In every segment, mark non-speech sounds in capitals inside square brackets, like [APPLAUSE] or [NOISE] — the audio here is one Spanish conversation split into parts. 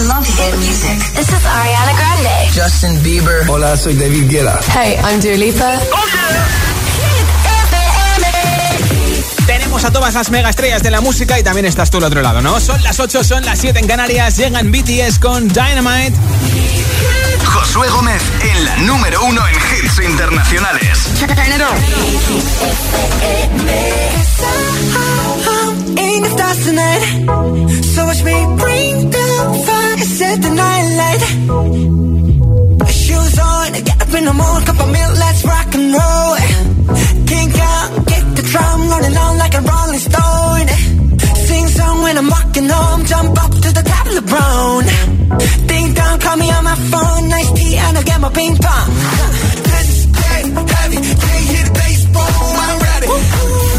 I love hit music. This is Ariana Grande. Justin Bieber. Hola, soy David Guetta. Hey, I'm Dua Lipa. Tenemos a todas las mega estrellas de la música y también estás tú al otro lado, ¿no? Son las 8, son las 7 en Canarias, llegan BTS con Dynamite. Josué Gómez en la número uno en hits internacionales. In the stars tonight. So watch me bring the fire, set the night light. Shoes on, get up in the morning, cup of milk, let's rock and roll. Kink out, kick the drum, rolling on like a rolling stone. Sing song when I'm walking home, jump up to the top of the brown. Ding dong, call me on my phone, nice tea, and I'll get my ping pong. This is heavy, can't hear the bass, boom, I'm ready. Life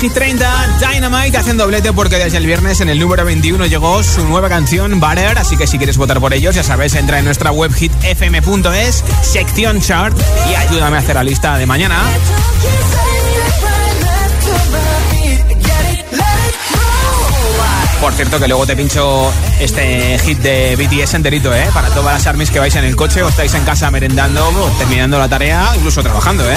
Hit 30, Dynamite haciendo doblete porque desde el viernes en el número 21 llegó su nueva canción Butter, así que si quieres votar por ellos, ya sabes, entra en nuestra web hitfm.es, sección chart y ayúdame a hacer la lista de mañana. Por cierto, que luego te pincho este hit de BTS enterito, ¿eh? Para todas las armies que vais en el coche o estáis en casa merendando, terminando la tarea, incluso trabajando, ¿eh?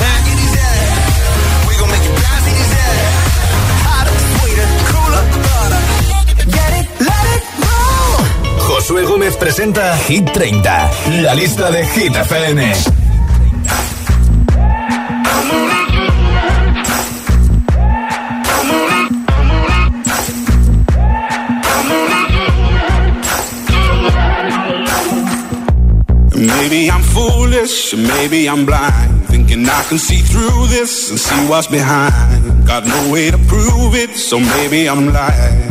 Presenta Hit 30, la lista de Hit FM. Maybe I'm foolish, maybe I'm blind. Thinking I can see through this and see what's behind. Got no way to prove it, so maybe I'm lying.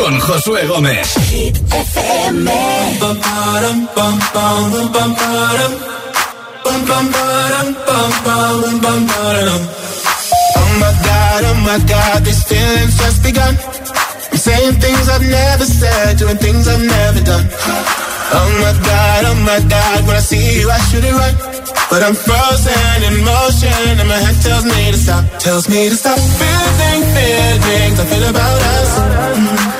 Con Josué Gómez. Oh my god, oh my god, these feelings just begun. I'm saying things I've never said, doing things I've never done. Oh my god, oh my god, when I see you I should it right. But I'm frozen in motion and my head tells me to stop, tells me to stop. Feeling feelings I feel about us. Mm.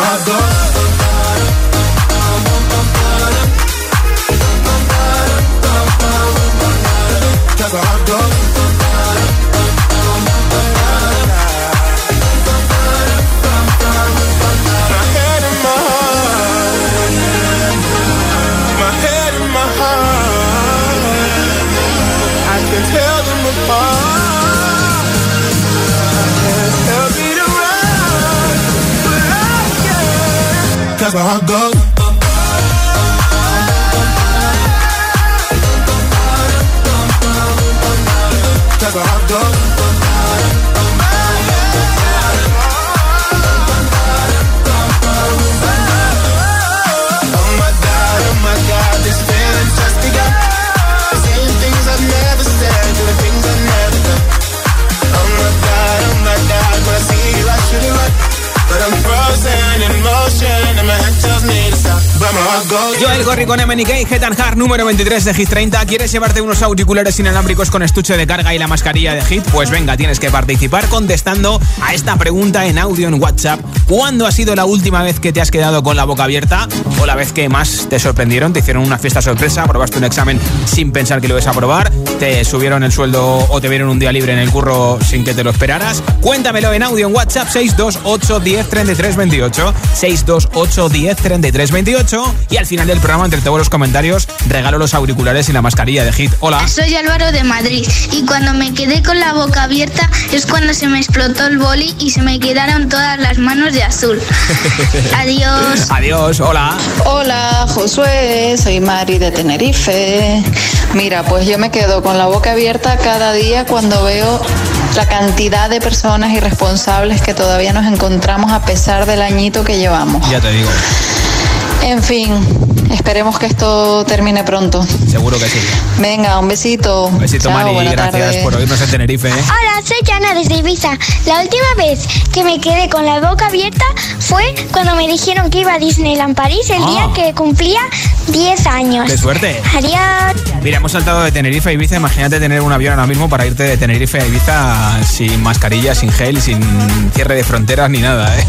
Heart goes. I got Con MNK, número 23 de Hit 30. ¿Quieres llevarte unos auriculares inalámbricos con estuche de carga y la mascarilla de Hit? Pues venga, tienes que participar contestando a esta pregunta en audio en WhatsApp. ¿Cuándo ha sido la última vez que te has quedado con la boca abierta? ¿O la vez que más te sorprendieron? ¿Te hicieron una fiesta sorpresa? ¿Probaste un examen sin pensar que lo ibas a probar? ¿Te subieron el sueldo o te vieron un día libre en el curro sin que te lo esperaras? Cuéntamelo en audio en WhatsApp 628 10 33 28. 628 10 33 28. Y al final del programa, entre todos los comentarios, regalo los auriculares y la mascarilla de Hit. Hola. Soy Álvaro de Madrid y cuando me quedé con la boca abierta es cuando se me explotó el boli y se me quedaron todas las manos de azul. [LAUGHS] Adiós. Adiós, hola. Hola, Josué, soy Mari de Tenerife. Mira, pues yo me quedo con la boca abierta cada día cuando veo la cantidad de personas irresponsables que todavía nos encontramos a pesar del añito que llevamos. Ya te digo. En fin, esperemos que esto termine pronto. Seguro que sí. Venga, un besito. Un besito, Chao, Mari. Gracias tarde. por oírnos en Tenerife. ¿eh? Hola, soy Jana desde Ibiza. La última vez que me quedé con la boca abierta fue cuando me dijeron que iba a Disneyland París el Ah. día que cumplía 10 años. ¡Qué suerte! Adiós. Mira, hemos saltado de Tenerife a Ibiza. Imagínate tener un avión ahora mismo para irte de Tenerife a Ibiza sin mascarilla, sin gel, sin cierre de fronteras ni nada. ¿eh?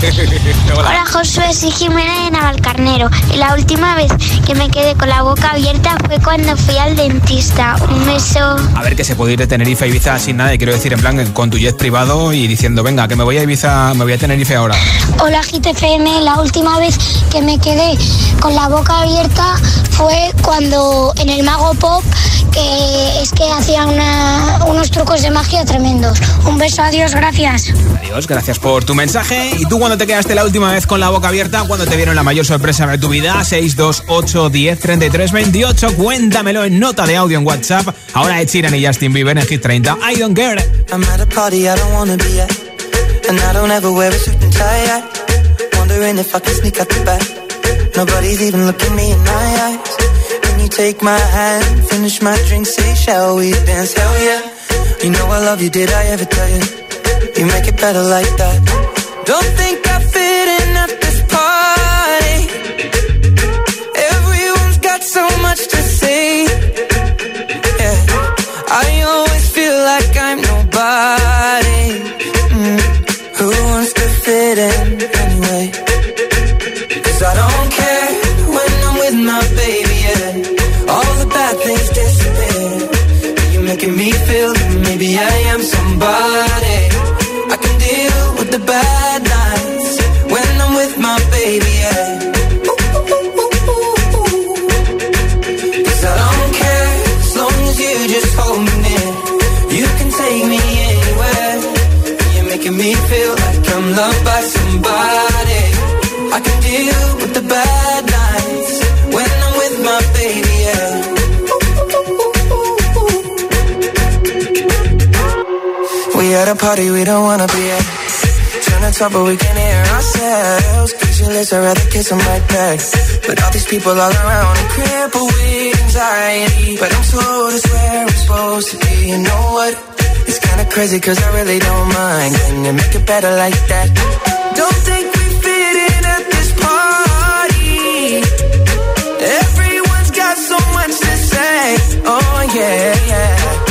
Hola. [LAUGHS] Hola Josué, soy Jimena de Navalcarnero y la última vez que me quedé con la boca abierta fue cuando fui al dentista. Un beso. A ver que se puede ir de Tenerife a Ibiza sin nada, y quiero decir, en plan, con tu jet privado y diciendo, venga, que me voy a Ibiza, me voy a Tenerife ahora. Hola GTFM, la última vez que me quedé con la boca abierta fue cuando en el Mago Pop que es que hacían una- unos trucos de magia tremendos. Un beso, adiós, gracias. Adiós, gracias por tu mensaje. ¿Y tú cuando te quedaste la última vez con la boca abierta? cuando te dieron la mayor sorpresa de tu vida? 628 10 33 28. Cuéntamelo en nota de audio en WhatsApp. Ahora Ed Sheeran y Justin Bieber en Hit 30. I don't care. I'm at a party I don't wanna be at. And I don't ever wear a suit and tie. I wondering if I can sneak out the back. Nobody's even looking me in my eyes. Can you take my hand, finish my drink, say, shall we dance? Hell yeah. You know I love you, did I ever tell you? You make it better like that. Don't think I fit way. Party we don't wanna be at. Turn to talk but we can hear ourselves. Pictureless, I'd rather kiss them right back. But all these people all around and crippled with anxiety. But I'm told it's where I'm supposed to be. You know what? It's kinda crazy cause I really don't mind. Can you make it better like that? Don't think we fit in at this party. Everyone's got so much to say. Oh yeah, yeah.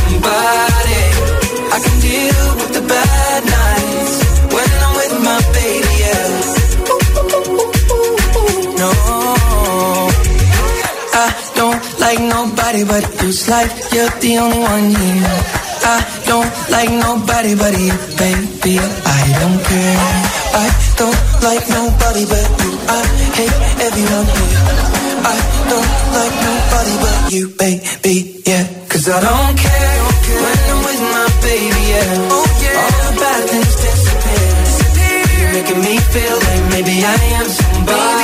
Nobody but you. Like you're the only one here. I don't like nobody but you, baby. I don't care. I don't like nobody but you. I hate everyone here. I don't like nobody but you, baby. Yeah, cause I don't care yeah. Oh, yeah. All the bad things disappear. disappear. You're making me feel like maybe I am somebody.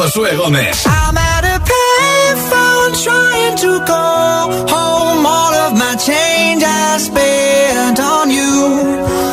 Josué Gómez. I'm at a payphone trying to call home all of my change I spent on you.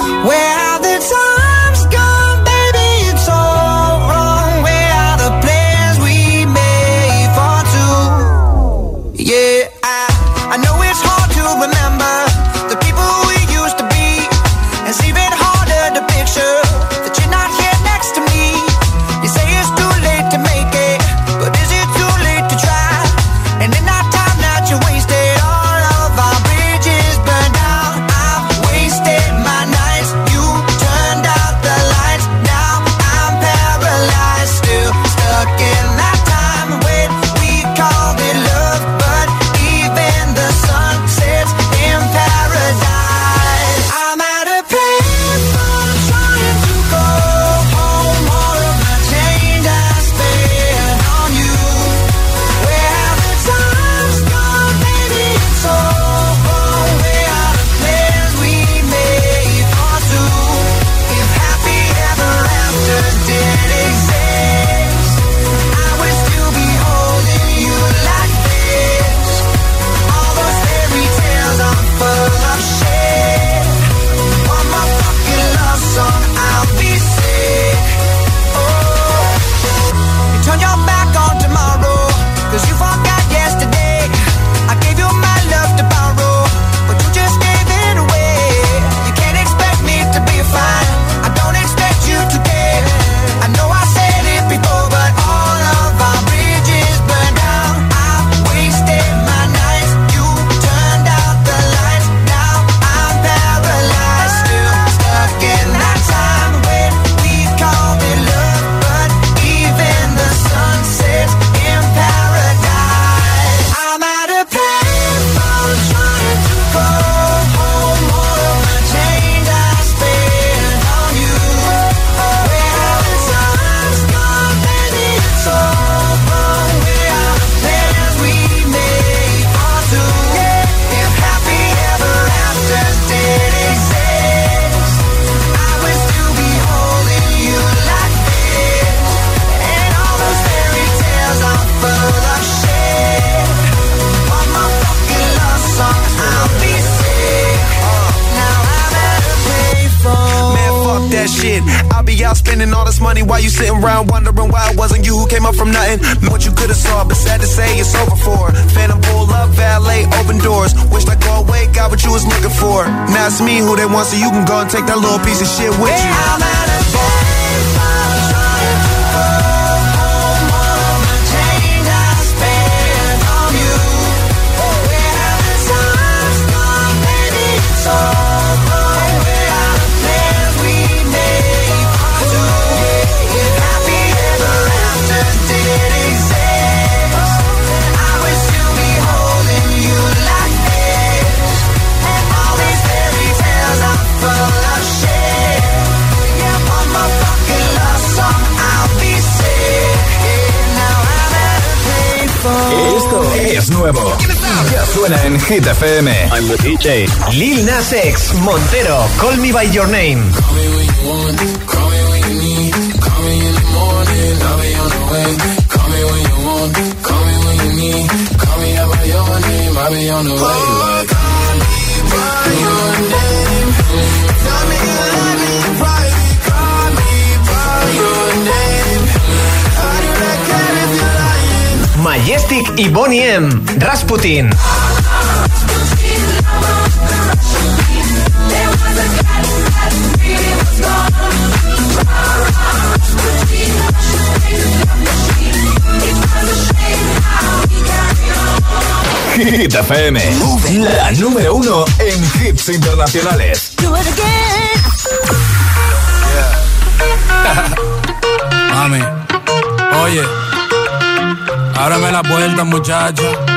to say it's over for. Phantom pull up, valet, open doors. Wish I go away, got what you was looking for. Now it's me who they want, so you can go and take that little piece of shit with you. Hey, nuevo. Ya suena en Hit FM. I'm the DJ. Lil Nas X, Montero, Call Me By Your Name. Call me when you want, call me by your name, me Majestic y Bonnie M. Rasputin. Hit FM, la número uno en hits internacionales. Do it again. [LAUGHS] Oye ábrame la puerta, muchacha.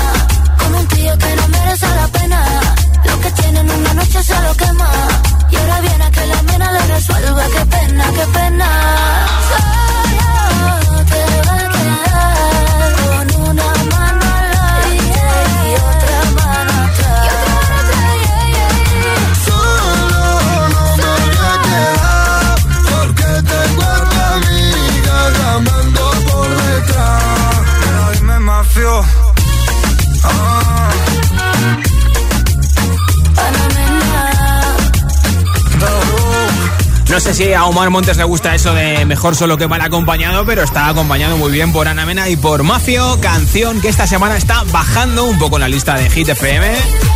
que no merece la pena. Lo que tienen una noche se lo quema. Y ahora viene a que la mena le resuelva. Qué pena, qué pena. Sé si a Omar Montes le gusta eso de mejor solo que mal acompañado, pero está acompañado muy bien por Ana Mena y por Mafio, canción que esta semana está bajando un poco la lista de Hit FM,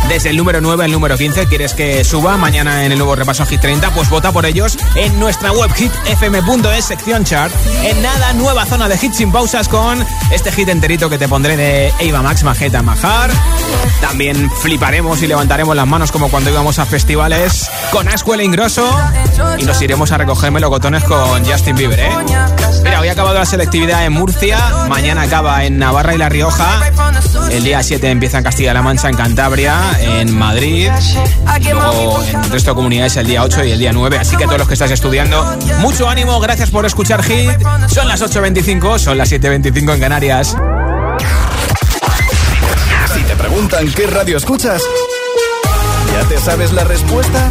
desde el número 9 al número 15. ¿Quieres que suba mañana en el nuevo repaso Hit 30? Pues vota por ellos en nuestra web hitfm.es, sección chart. En nada, nueva zona de hits sin pausas con este hit enterito que te pondré de Eva Max, Majeta, Majar. También fliparemos y levantaremos las manos como cuando íbamos a festivales con Ascuela Ingrosso y nos iremos a recoger melocotones con Justin Bieber, ¿eh? Mira, hoy ha acabado la selectividad en Murcia, mañana acaba en Navarra y La Rioja, el día 7 empieza en Castilla-La Mancha, en Cantabria, en Madrid, luego en el resto de comunidades el día 8 y el día 9, así que a todos los que estáis estudiando, mucho ánimo, gracias por escuchar Hit, son las 8.25, son las 7.25 en Canarias. Si te preguntan qué radio escuchas, ¿ya te sabes la respuesta?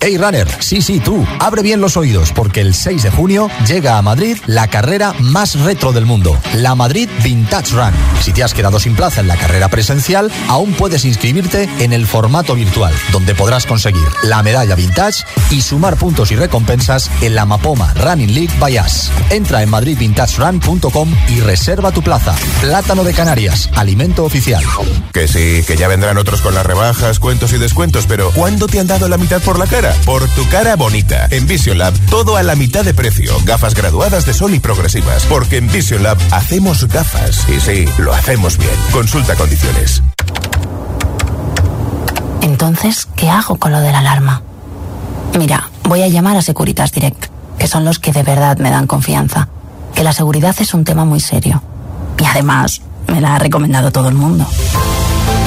Hey runner, sí, sí, tú, abre bien los oídos porque el 6 de junio llega a Madrid la carrera más retro del mundo, la Madrid Vintage Run. Si te has quedado sin plaza en la carrera presencial, aún puedes inscribirte en el formato virtual, donde podrás conseguir la medalla vintage y sumar puntos y recompensas en la Mapoma Running League by Us. Entra en madridvintagerun.com y reserva tu plaza. Plátano de Canarias, alimento oficial. Que sí, que ya vendrán otros con las rebajas, cuentos y descuentos, pero ¿cuándo te han dado la mitad por la cara? Por tu cara bonita. En Vision Lab, todo a la mitad de precio. Gafas graduadas de sol y progresivas. Porque en Vision Lab hacemos gafas. Y sí, lo hacemos bien. Consulta condiciones. Entonces, ¿qué hago con lo de la alarma? Mira, voy a llamar a Securitas Direct, que son los que de verdad me dan confianza. Que la seguridad es un tema muy serio. Y además, me la ha recomendado todo el mundo.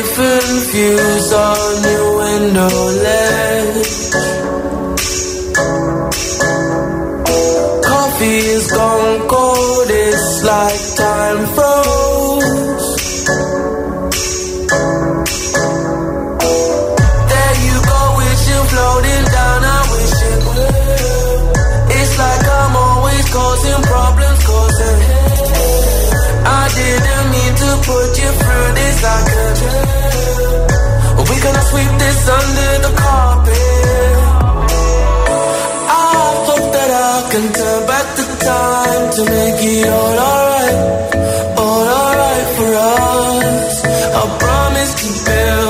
different views on your window ledge. Sweep this under the carpet. I hope that I can turn back the time to make it all alright, all alright for us. I promise to build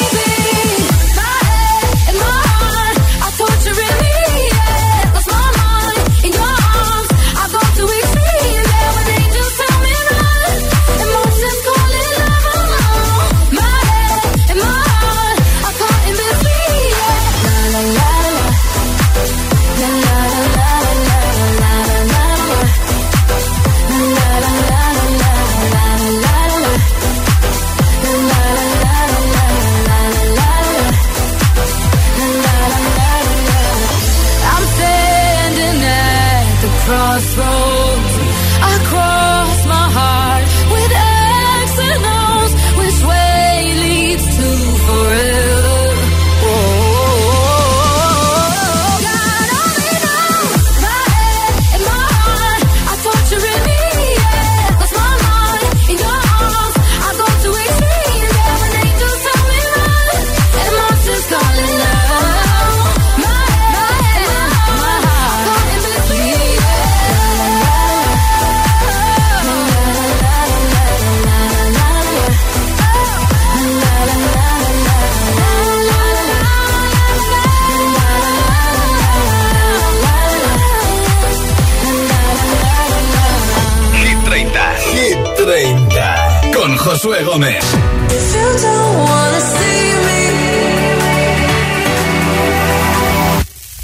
Josué Gómez.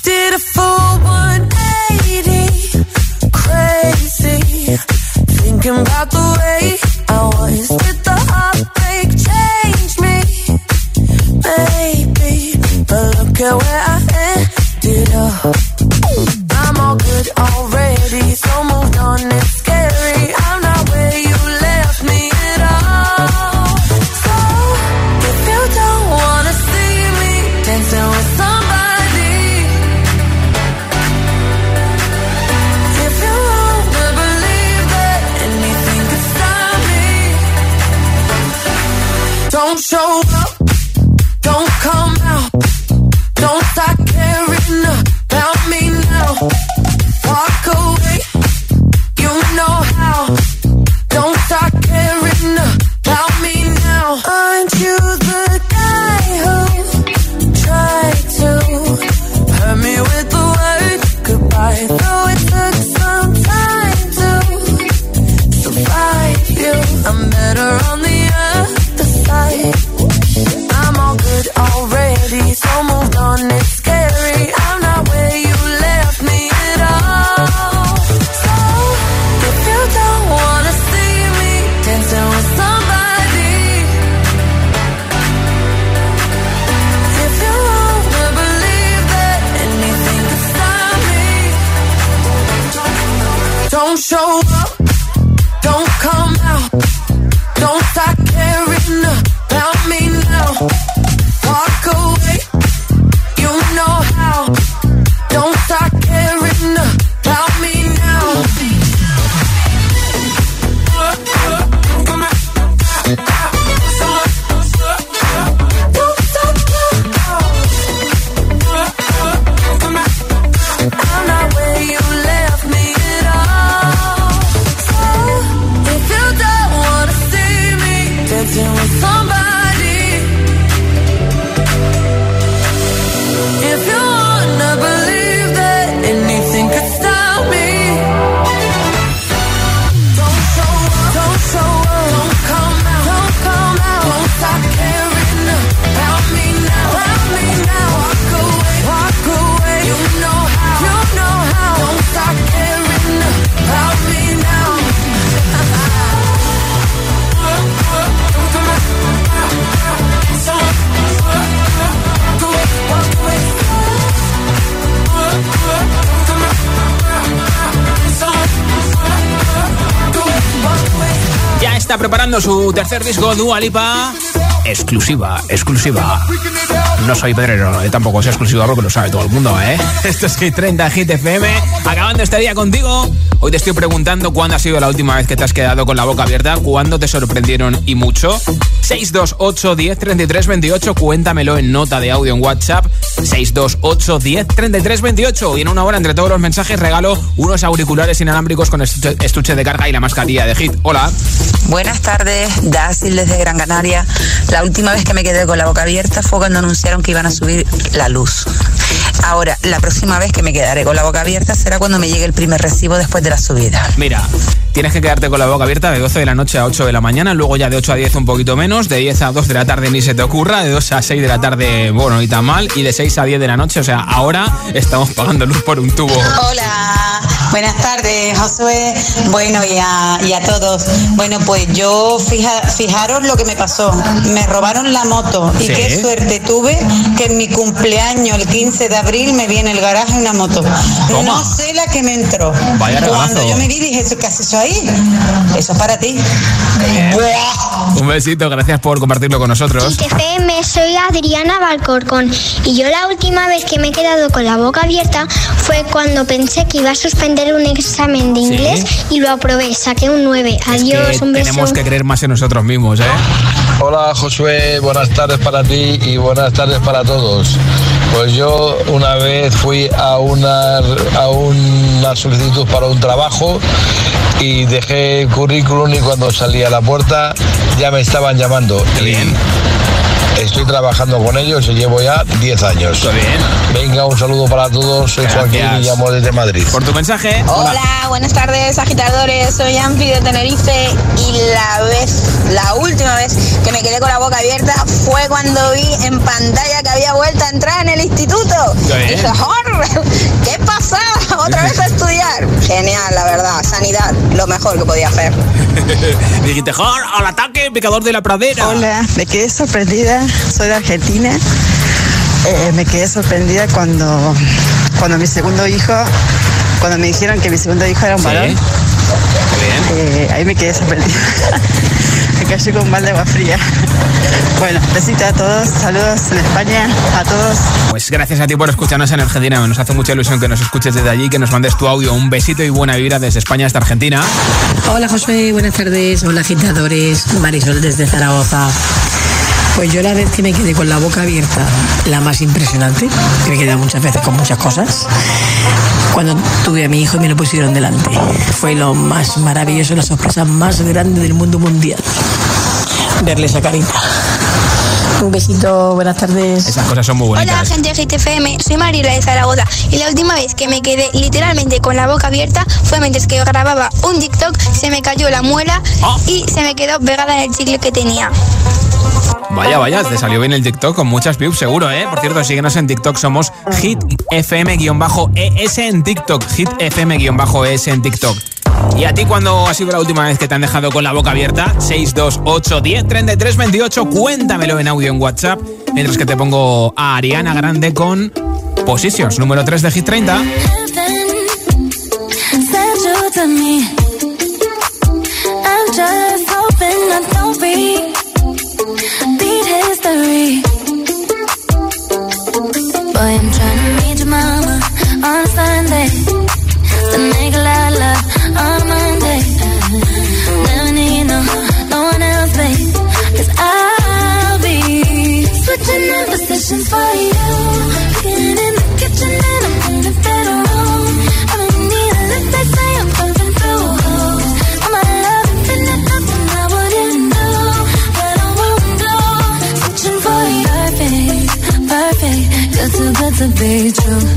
Did a full 180, crazy. Thinking about su tercer disco, Dua Lipa. Exclusiva, exclusiva. No soy pedrero, eh, tampoco soy exclusiva porque lo sabe todo el mundo, ¿eh? [LAUGHS] Esto es Hit 30, Hit FM. Acabando este día contigo. Hoy te estoy preguntando cuándo ha sido la última vez que te has quedado con la boca abierta, cuándo te sorprendieron y mucho. 628 10 33 28, cuéntamelo en nota de audio en WhatsApp. 628 10 33 28. Y en una hora, entre todos los mensajes, regalo unos auriculares inalámbricos con estuche de carga y la mascarilla de Hit. Hola. Buenas tardes, Dacil desde Gran Canaria. La última vez que me quedé con la boca abierta fue cuando anunciaron que iban a subir la luz. Ahora, la próxima vez que me quedaré con la boca abierta será cuando me llegue el primer recibo después de la subida. Mira, tienes que quedarte con la boca abierta de 12 de la noche a 8 de la mañana, luego ya de 8 a 10 un poquito menos, de 10 a 2 de la tarde ni se te ocurra, de 2 a 6 de la tarde, bueno, y tan mal, y de 6 a 10 de la noche, o sea, ahora estamos pagando luz por un tubo. Hola, buenas tardes, Josué. Bueno, y a, y a todos. Bueno, pues yo, fija, fijaros lo que me pasó. Me robaron la moto y Sí. qué suerte tuve que en mi cumpleaños, el 15 de abril, me vi en el garaje una moto. Toma. No sé la que me entró. Vaya regalazo. Cuando yo me vi, dije, ¿qué haces eso ahí? Eso es para ti. Un besito, gracias por compartirlo con nosotros. FM, soy Adriana Valcorcón y yo la última vez que me he quedado con la boca abierta fue cuando pensé que iba a suspender un examen de Sí. inglés y lo aprobé, saqué un 9. Adiós, Que un beso. tenemos que creer más en nosotros mismos, ¿eh? Hola Josué, buenas tardes para ti y buenas tardes para todos. Pues yo una vez fui a una, a una solicitud para un trabajo y dejé el currículum y cuando salí a la puerta ya me estaban llamando. Qué bien. Estoy trabajando con ellos y llevo ya 10 años. Muy bien. Venga, un saludo para todos. Soy Joaquín y llamo desde Madrid. Por tu mensaje. Hola, buenas tardes agitadores, soy Ampi de Tenerife y la vez, la última vez que me quedé con la boca abierta fue cuando vi en pantalla que había vuelto a entrar en el instituto. bien. Dije, ¡Jor! ¿Qué pasa? ¿Otra vez a estudiar? Genial, la verdad, sanidad, lo mejor que podía hacer. [LAUGHS] Dijiste, "Jor, al ataque, picador de la pradera. Hola, me quedé sorprendida, soy de Argentina. Eh, me quedé sorprendida cuando, cuando mi segundo hijo, cuando me dijeron que mi segundo hijo era un Sí. varón. Eh, ahí me quedé sorprendida. [LAUGHS] me cayó con un balde de agua fría. Bueno, besito a todos, saludos en España, a todos. Pues gracias a ti por escucharnos en Argentina. Nos hace mucha ilusión que nos escuches desde allí, que nos mandes tu audio. Un besito y buena vibra desde España hasta Argentina. Hola Josué, buenas tardes. Hola agitadores, Marisol desde Zaragoza. Pues yo la vez que me quedé con la boca abierta, la más impresionante, que me quedé muchas veces con muchas cosas, cuando tuve a mi hijo y me lo pusieron delante. Fue lo más maravilloso, la sorpresa más grande del mundo mundial. Verle esa carita. Un besito, buenas tardes. Esas cosas son muy Hola bonitas. gente de GTFM, soy Mariela de Zaragoza y la última vez que me quedé literalmente con la boca abierta fue mientras que grababa un TikTok, se me cayó la muela y se me quedó pegada en el chicle que tenía. Vaya, vaya, te salió bien el TikTok con muchas views, seguro, ¿eh? Por cierto, síguenos en TikTok, somos hitfm-es en TikTok, hitfm-es en TikTok. ¿Y a ti cuándo ha sido la última vez que te han dejado con la boca abierta? 628 10 33 28, cuéntamelo en audio en WhatsApp, mientras que te pongo a Ariana Grande con Positions, número 3 de Hit 30. true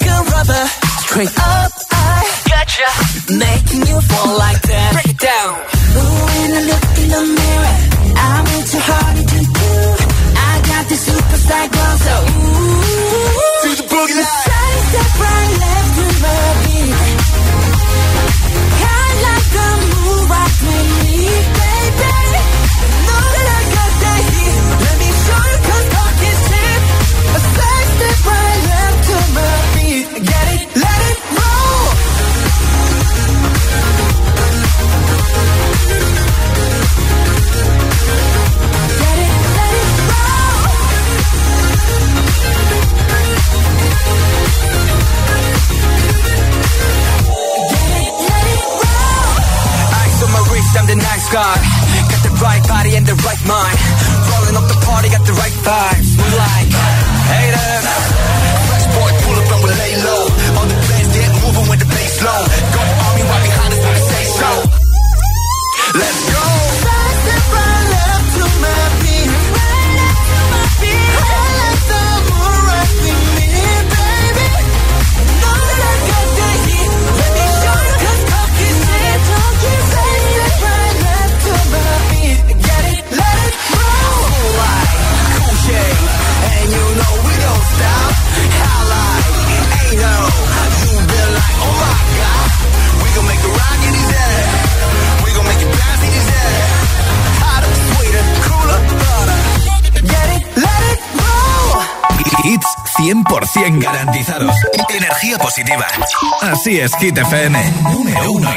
lover. Straight up, I gotcha. Making you fall like that. Break it down. Ooh, when I look in the mirror. in the right mind. Rolling up the party, got the right vibes. We like. Así es, Hit FM. Número uno.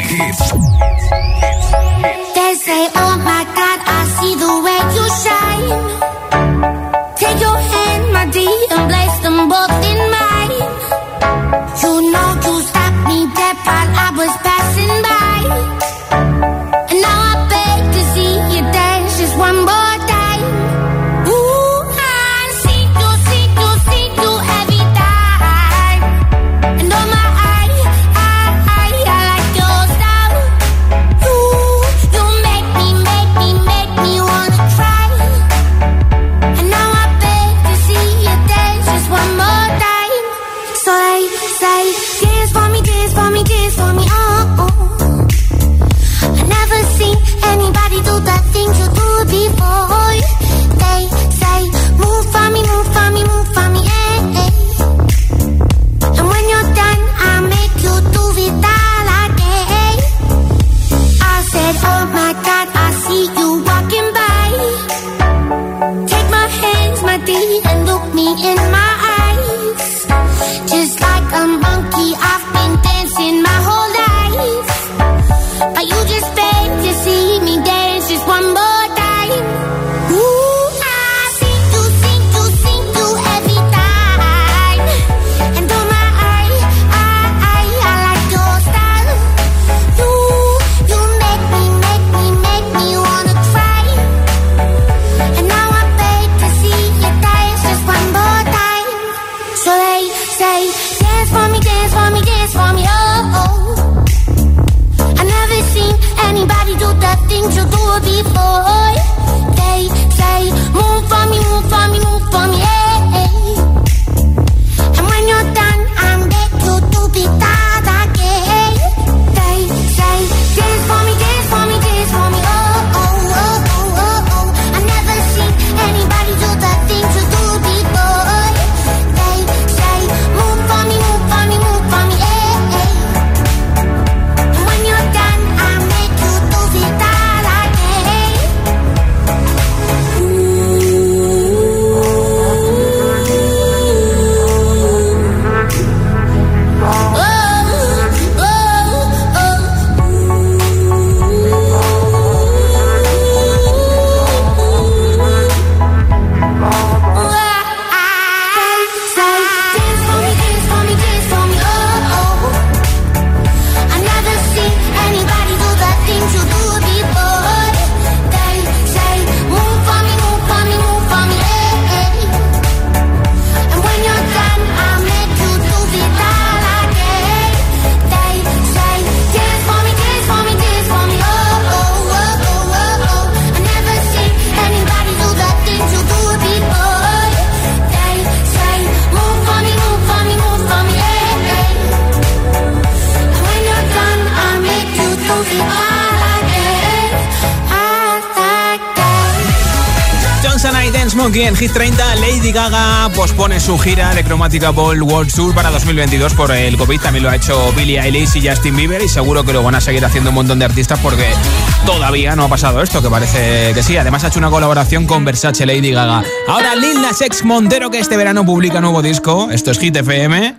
Monkey en Hit 30. Lady Gaga pospone su gira de Chromatica Ball World Tour para 2022 por el COVID. También lo ha hecho Billie Eilish y Justin Bieber. Y seguro que lo van a seguir haciendo un montón de artistas porque todavía no ha pasado esto, que parece que sí. Además, ha hecho una colaboración con Versace Lady Gaga. Ahora Lil Nas X Montero, que este verano publica nuevo disco. Esto es Hit FM.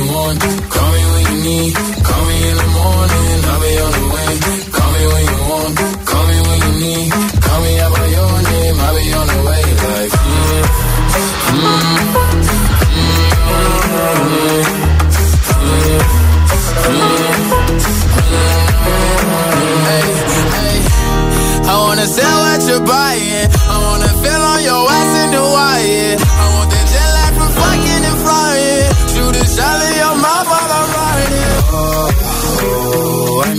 you want, call me when you need. Call me in the morning, I'll be on the way. Call me when you want, call me when you need. Call me out by your name, I'll be on the way. Like, mm, mm, Hey, hey, I wanna sell what you're buying.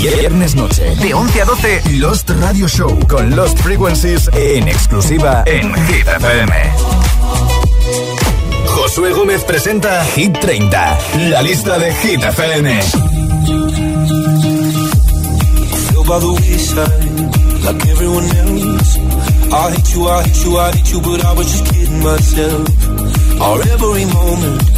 Viernes noche, de 11 a 12, Lost Radio Show con Lost Frequencies en exclusiva en Hit FM. Josué Gómez presenta Hit 30, la lista de Hit FM. I hate you, I hate you, I hate you, but I was just kidding myself. Our every moment,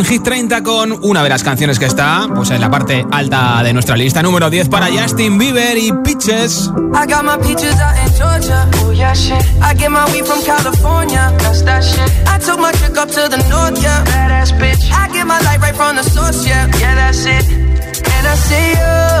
en Hit 30 con una de las canciones que está pues en la parte alta de nuestra lista número 10 para Justin Bieber y Peaches. I got my out in Georgia. Oh yeah, shit. I get my weed from California. I took my up to the north, yeah. And I see you.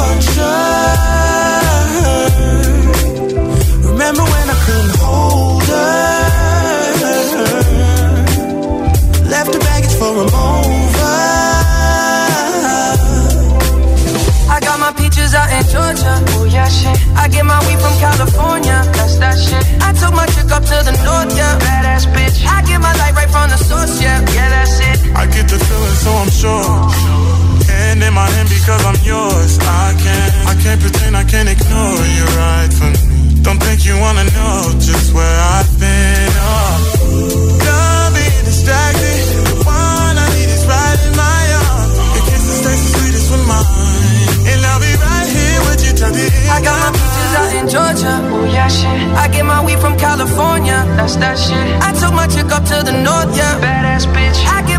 up to the north, yeah. Badass bitch. I get my light right from the source, yeah. Yeah, that's it. I get the feeling, so I'm sure. Hand in my hand because I'm yours. I can't, I can't pretend, I can't ignore you right from me. Don't think you wanna know just where I've been. Oh. Done being distracted. The one I need is right in my arms. Your kisses taste the sweetest with mine, here with you till the end. I got my peaches out in Georgia. Oh yeah, shit. I get my weed from California. That's that shit. I took my chick up to the north, yeah. Badass bitch. I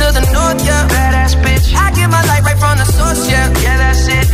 to the north, yeah. Badass bitch. I get my light right from the source, yeah. Yeah, that's it.